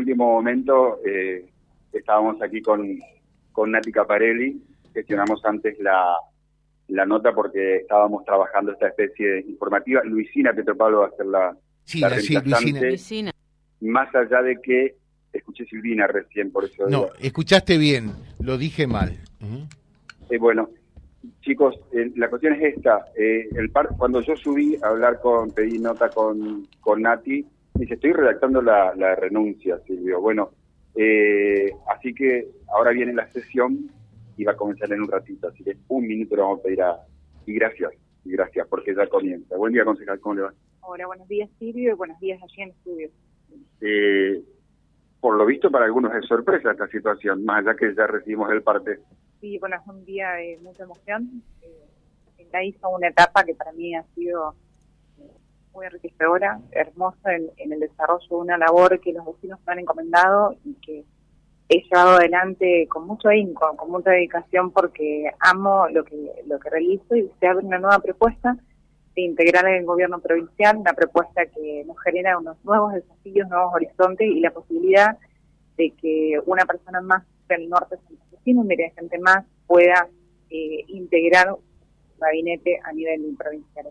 último momento eh, estábamos aquí con, con Nati Caparelli, gestionamos antes la, la nota porque estábamos trabajando esta especie informativa. Luisina Petropalo va a ser la, Sí, la la- sí, Luisina. más allá de que escuché Silvina recién, por eso No, digo. escuchaste bien, lo dije mal. Ujú. Eh, bueno, chicos, eh, la cuestión es esta. eh, el par, cuando yo subí a hablar con, pedí nota con, con Nati, dice, estoy redactando la, la renuncia, Silvio. Bueno, eh, así que ahora viene la sesión y va a comenzar en un ratito, así que un minuto le vamos a pedir a... Y gracias, y gracias, porque ya comienza. Buen día, concejal, ¿cómo le va? Hola, buenos días Silvio y buenos días allí en estudio. Eh, por lo visto, para algunos es sorpresa esta situación, más allá que ya recibimos el parte. Sí, bueno, es un día de mucha emoción. Eh, ya hizo una etapa que para mí ha sido muy enriquecedora, hermosa en, en el desarrollo de una labor que los vecinos me han encomendado y que he llevado adelante con mucho ahínco, con mucha dedicación porque amo lo que lo que realizo y se abre una nueva propuesta de integrar en el gobierno provincial, una propuesta que nos genera unos nuevos desafíos, nuevos horizontes y la posibilidad de que una persona más del norte santafesino, un dirigente más, pueda eh, integrar un gabinete a nivel provincial.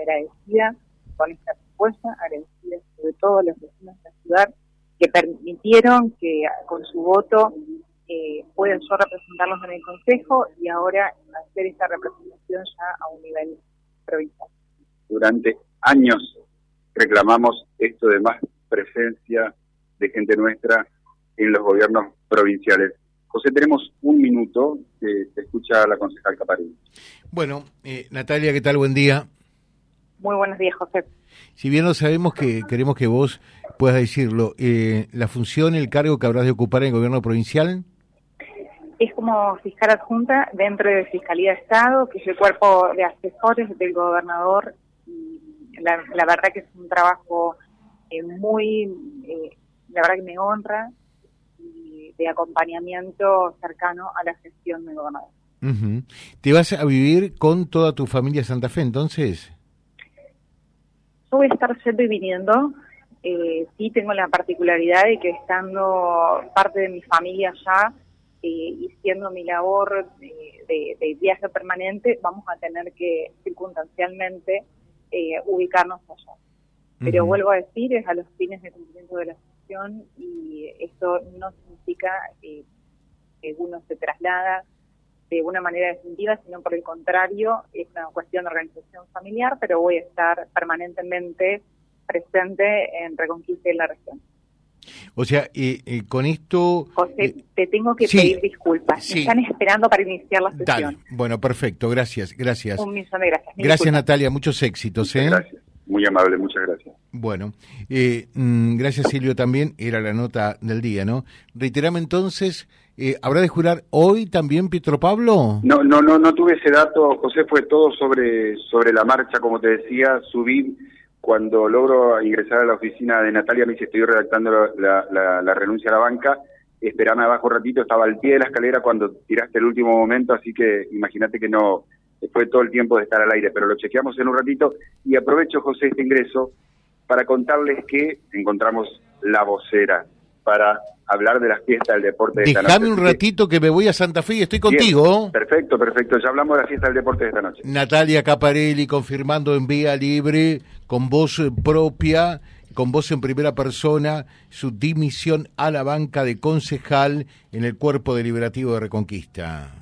Agradecida con esta propuesta, agradecida sobre todo a los vecinos de la ciudad que permitieron que con su voto eh, pueda yo representarlos en el Consejo y ahora hacer esta representación ya a un nivel provincial. durante años reclamamos esto de más presencia de gente nuestra en los gobiernos provinciales. José, tenemos un minuto que te escucha la concejal Caparín. Bueno, eh, Natalia, ¿qué tal? Buen día. Muy buenos días, José. Si bien no sabemos que queremos que vos puedas decirlo, eh, la función, el cargo que habrás de ocupar en el gobierno provincial, es como fiscal adjunta dentro de Fiscalía de Estado, que es el cuerpo de asesores del gobernador. Y la, la verdad que es un trabajo eh, muy, eh, la verdad que me honra, y de acompañamiento cercano a la gestión del gobernador. ¿te vas a vivir con toda tu familia Santa Fe entonces? Yo voy a estar yendo y viniendo. Eh, sí tengo la particularidad de que estando parte de mi familia allá eh, y siendo mi labor de, de- de viaje permanente, vamos a tener que circunstancialmente eh, ubicarnos allá. Pero vuelvo a decir, es a los fines de cumplimiento de la función y esto no significa eh, que uno se traslada de una manera definitiva, sino por el contrario, es una cuestión de organización familiar, pero voy a estar permanentemente presente en Reconquista de la región. O sea, eh, eh, con esto... José, eh, te tengo que sí, pedir disculpas. sí. Me están esperando para iniciar la dale, sesión. bueno, perfecto, gracias, gracias. Un millón de gracias. Gracias disculpas. Natalia, muchos éxitos. ¿eh? Gracias. Muy amable, muchas gracias. Bueno, eh, mm, gracias Silvio también, era la nota del día, ¿no? Reiterame entonces, eh, ¿habrá de jurar hoy también Pietro Pablo? No, no, no, no tuve ese dato, José, fue todo sobre, sobre la marcha, como te decía, subí cuando logro ingresar a la oficina de Natalia, me dice, estoy redactando la, la- la renuncia a la banca, esperame abajo un ratito, estaba al pie de la escalera cuando tiraste el último momento, así que imagínate que no, fue todo el tiempo de estar al aire, pero lo chequeamos en un ratito y aprovecho, José, este ingreso para contarles que encontramos la vocera para hablar de las fiestas del deporte de esta Déjame noche. un ratito que me voy a Santa Fe y estoy Bien, contigo. Perfecto, perfecto. Ya hablamos de la fiesta del deporte de esta noche. Natalia Caparelli confirmando en vía libre, con voz propia, con voz en primera persona, su dimisión a la banca de concejal en el Cuerpo Deliberativo de Reconquista.